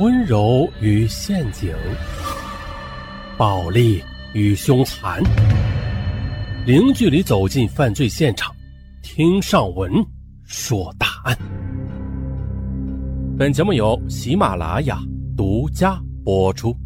温柔与陷阱，暴力与凶残，零距离走进犯罪现场，听上文说大案。本节目由喜马拉雅独家播出。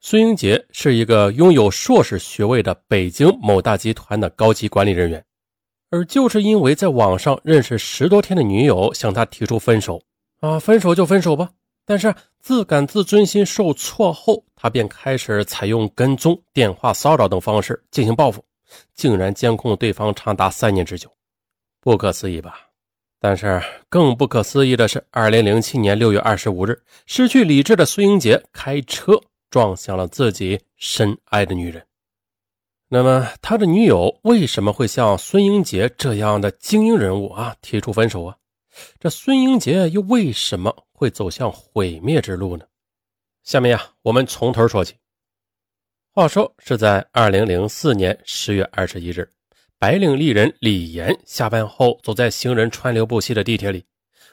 孙英杰是一个拥有硕士学位的北京某大集团的高级管理人员。而就是因为在网上认识十多天的女友向他提出分手，啊，分手就分手吧。但是自感自尊心受挫后，他便开始采用跟踪、电话骚扰等方式进行报复，竟然监控对方长达三年之久，不可思议吧？但是更不可思议的是，二零零七年六月二十五日，失去理智的孙英杰开车撞向了自己深爱的女人。那么，他的女友为什么会像孙英杰这样的精英人物啊提出分手啊？这孙英杰又为什么会走向毁灭之路呢？下面呀，我们从头说起。话说是在二零零四年十月二十一日，白领丽人李岩下班后走在行人川流不息的地铁里，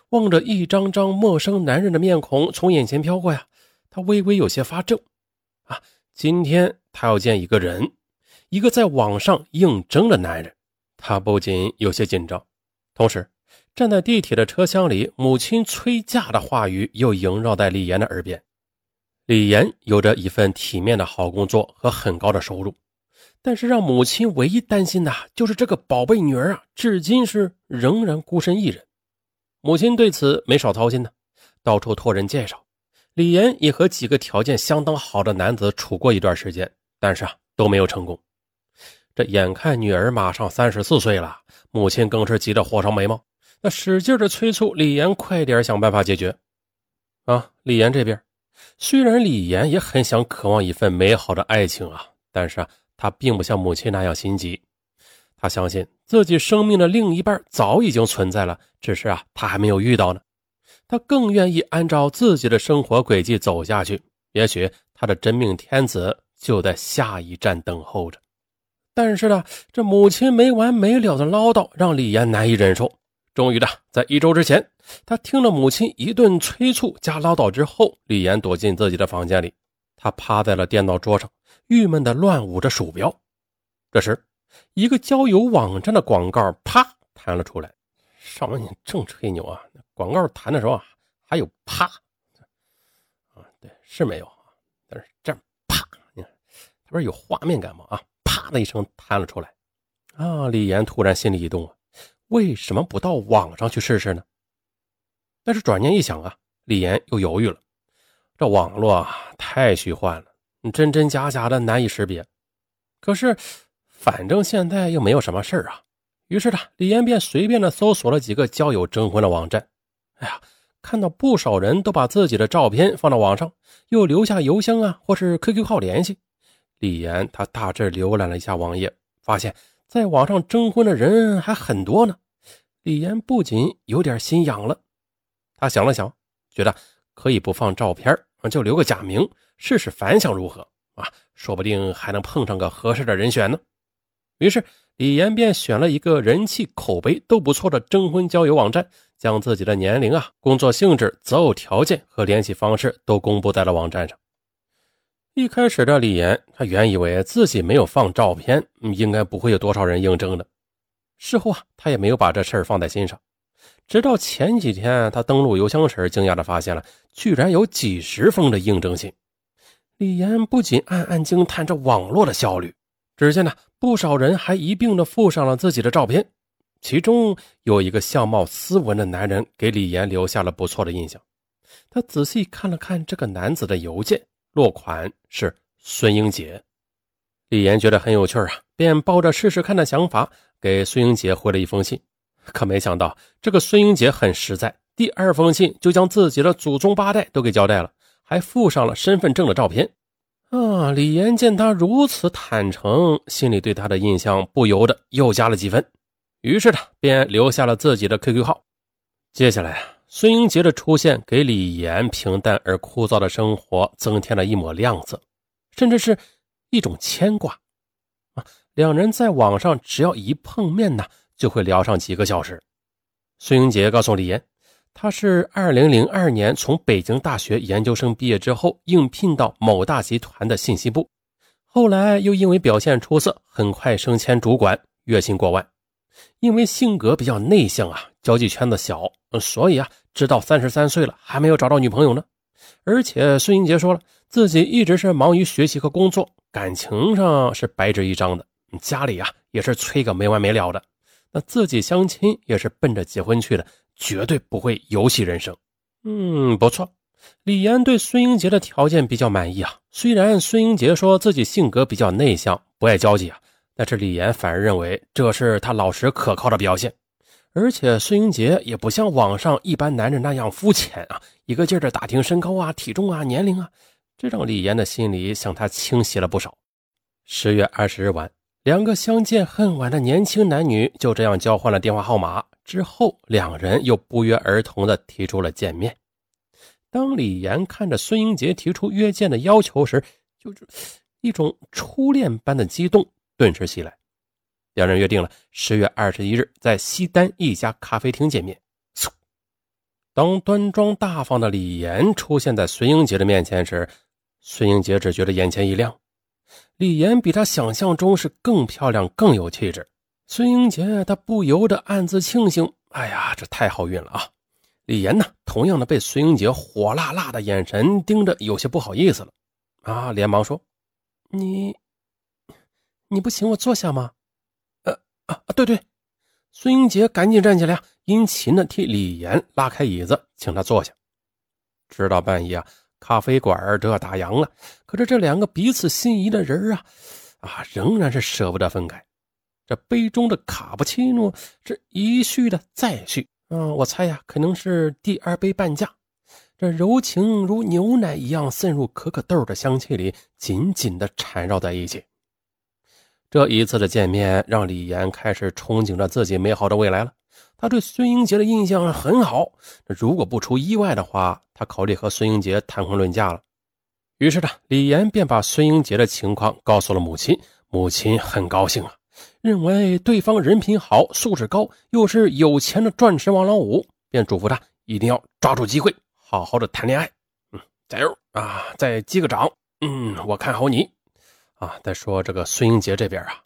望着一张张陌生男人的面孔从眼前飘过呀，他微微有些发怔啊，今天他要见一个人。一个在网上应征的男人，他不仅有些紧张，同时站在地铁的车厢里，母亲催嫁的话语又萦绕在李岩的耳边。李岩有着一份体面的好工作和很高的收入，但是让母亲唯一担心的就是这个宝贝女儿啊，至今是仍然孤身一人。母亲对此没少操心呢，到处托人介绍。李岩也和几个条件相当好的男子处过一段时间，但是啊都没有成功。这眼看女儿马上三十四岁了，母亲更是急得火烧眉毛，那使劲的催促李岩快点想办法解决。啊，李岩这边，虽然李岩也很想渴望一份美好的爱情啊，但是啊，他并不像母亲那样心急。他相信自己生命的另一半早已经存在了，只是啊，他还没有遇到呢。他更愿意按照自己的生活轨迹走下去，也许他的真命天子就在下一站等候着。但是呢，这母亲没完没了的唠叨让李岩难以忍受。终于的，在一周之前，他听了母亲一顿催促加唠叨之后，李岩躲进自己的房间里，他趴在了电脑桌上，郁闷的乱舞着鼠标。这时，一个交友网站的广告啪弹了出来。上文你正吹牛啊，广告弹的时候啊，还有啪啊，对，是没有啊，但是这啪，你看，它不是有画面感吗？啊。啪的一声弹了出来，啊！李岩突然心里一动啊，为什么不到网上去试试呢？但是转念一想啊，李岩又犹豫了。这网络啊太虚幻了，真真假假的难以识别。可是反正现在又没有什么事儿啊，于是呢，李岩便随便的搜索了几个交友征婚的网站。哎呀，看到不少人都把自己的照片放到网上，又留下邮箱啊或是 QQ 号联系。李岩他大致浏览了一下网页，发现在网上征婚的人还很多呢。李岩不仅有点心痒了，他想了想，觉得可以不放照片，就留个假名，试试反响如何啊？说不定还能碰上个合适的人选呢。于是李岩便选了一个人气、口碑都不错的征婚交友网站，将自己的年龄啊、工作性质、择偶条件和联系方式都公布在了网站上。一开始的李岩，他原以为自己没有放照片，应该不会有多少人应征的。事后啊，他也没有把这事儿放在心上。直到前几天，他登录邮箱时，惊讶的发现了，居然有几十封的应征信。李岩不仅暗暗惊叹这网络的效率，只见呢，不少人还一并的附上了自己的照片。其中有一个相貌斯文的男人，给李岩留下了不错的印象。他仔细看了看这个男子的邮件。落款是孙英杰，李岩觉得很有趣啊，便抱着试试看的想法给孙英杰回了一封信。可没想到，这个孙英杰很实在，第二封信就将自己的祖宗八代都给交代了，还附上了身份证的照片。啊，李岩见他如此坦诚，心里对他的印象不由得又加了几分，于是呢，便留下了自己的 QQ 号。接下来啊。孙英杰的出现给李岩平淡而枯燥的生活增添了一抹亮色，甚至是一种牵挂。啊，两人在网上只要一碰面呢，就会聊上几个小时。孙英杰告诉李岩，他是2002年从北京大学研究生毕业之后应聘到某大集团的信息部，后来又因为表现出色，很快升迁主管，月薪过万。因为性格比较内向啊，交际圈子小，所以啊，直到三十三岁了还没有找到女朋友呢。而且孙英杰说了，自己一直是忙于学习和工作，感情上是白纸一张的。家里啊也是催个没完没了的。那自己相亲也是奔着结婚去的，绝对不会游戏人生。嗯，不错。李岩对孙英杰的条件比较满意啊。虽然孙英杰说自己性格比较内向，不爱交际啊。但是李岩反而认为这是他老实可靠的表现，而且孙英杰也不像网上一般男人那样肤浅啊，一个劲儿的打听身高啊、体重啊、年龄啊，这让李岩的心里向他倾斜了不少。十月二十日晚，两个相见恨晚的年轻男女就这样交换了电话号码，之后两人又不约而同的提出了见面。当李岩看着孙英杰提出约见的要求时，就是一种初恋般的激动。顿时袭来，两人约定了十月二十一日在西单一家咖啡厅见面。当端庄大方的李岩出现在孙英杰的面前时，孙英杰只觉得眼前一亮。李岩比他想象中是更漂亮、更有气质。孙英杰他不由得暗自庆幸：“哎呀，这太好运了啊！”李岩呢，同样的被孙英杰火辣辣的眼神盯着，有些不好意思了。啊，连忙说：“你。”你不请我坐下吗？啊啊！对对，孙英杰赶紧站起来，殷勤的替李岩拉开椅子，请他坐下。直到半夜啊，咖啡馆都要打烊了，可是这两个彼此心仪的人啊啊，仍然是舍不得分开。这杯中的卡布奇诺是一续的再续，嗯，我猜呀，可能是第二杯半价。这柔情如牛奶一样渗入可可豆的香气里，紧紧的缠绕在一起。这一次的见面，让李岩开始憧憬着自己美好的未来了。他对孙英杰的印象很好，如果不出意外的话，他考虑和孙英杰谈婚论嫁了。于是呢，李岩便把孙英杰的情况告诉了母亲。母亲很高兴啊，认为对方人品好、素质高，又是有钱的钻石王老五，便嘱咐他一定要抓住机会，好好的谈恋爱。嗯，加油啊！再击个掌。嗯，我看好你。啊，再说这个孙英杰这边啊，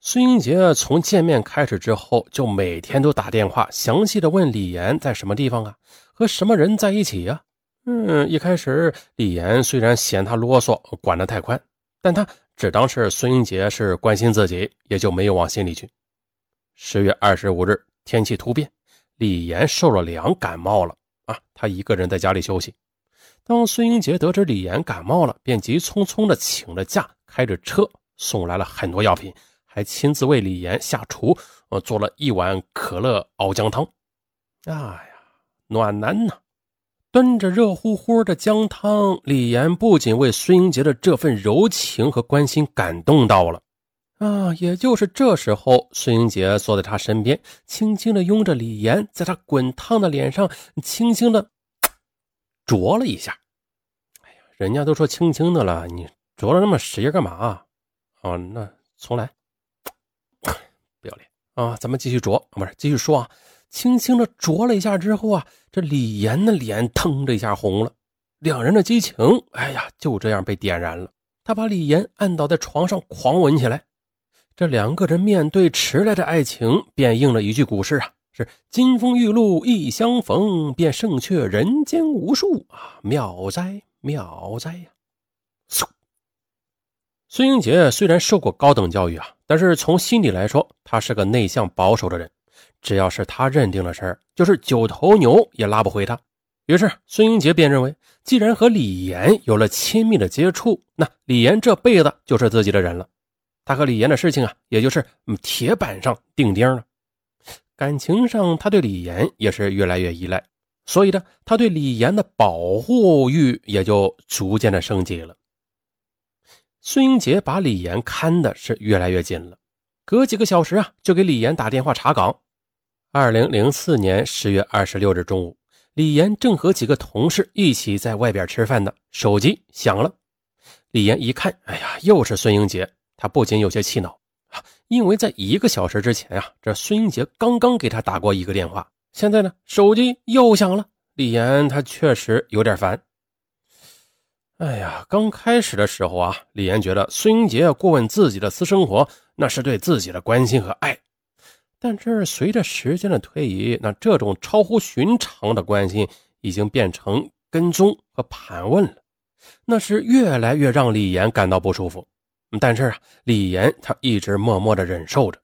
孙英杰从见面开始之后，就每天都打电话，详细的问李岩在什么地方啊，和什么人在一起呀？嗯，一开始李岩虽然嫌他啰嗦，管得太宽，但他只当是孙英杰是关心自己，也就没有往心里去。十月二十五日，天气突变，李岩受了凉，感冒了啊，他一个人在家里休息。当孙英杰得知李岩感冒了，便急匆匆的请了假。开着车送来了很多药品，还亲自为李岩下厨，呃，做了一碗可乐熬姜汤。哎呀，暖男呐！端着热乎乎的姜汤，李岩不仅为孙英杰的这份柔情和关心感动到了。啊，也就是这时候，孙英杰坐在他身边，轻轻的拥着李岩，在他滚烫的脸上轻轻的啄了一下。哎呀，人家都说轻轻的了，你。啄了那么使劲干嘛？啊，那重来，不要脸啊！咱们继续啄，不是继续说啊。轻轻的啄了一下之后啊，这李岩的脸腾的一下红了，两人的激情，哎呀，就这样被点燃了。他把李岩按倒在床上，狂吻起来。这两个人面对迟来的爱情，便应了一句古诗啊：是金风玉露一相逢，便胜却人间无数啊！妙哉妙哉呀！嗖孙英杰虽然受过高等教育啊，但是从心底来说，他是个内向保守的人。只要是他认定的事儿，就是九头牛也拉不回他。于是孙英杰便认为，既然和李岩有了亲密的接触，那李岩这辈子就是自己的人了。他和李岩的事情啊，也就是铁板上钉钉了。感情上，他对李岩也是越来越依赖，所以呢，他对李岩的保护欲也就逐渐的升级了。孙英杰把李岩看的是越来越紧了，隔几个小时啊，就给李岩打电话查岗。二零零四年十月二十六日中午，李岩正和几个同事一起在外边吃饭呢，手机响了。李岩一看，哎呀，又是孙英杰，他不仅有些气恼，因为在一个小时之前啊，这孙英杰刚刚给他打过一个电话，现在呢，手机又响了。李岩他确实有点烦。哎呀，刚开始的时候啊，李岩觉得孙英杰过问自己的私生活，那是对自己的关心和爱。但是随着时间的推移，那这种超乎寻常的关心已经变成跟踪和盘问了，那是越来越让李岩感到不舒服。但是啊，李岩他一直默默的忍受着。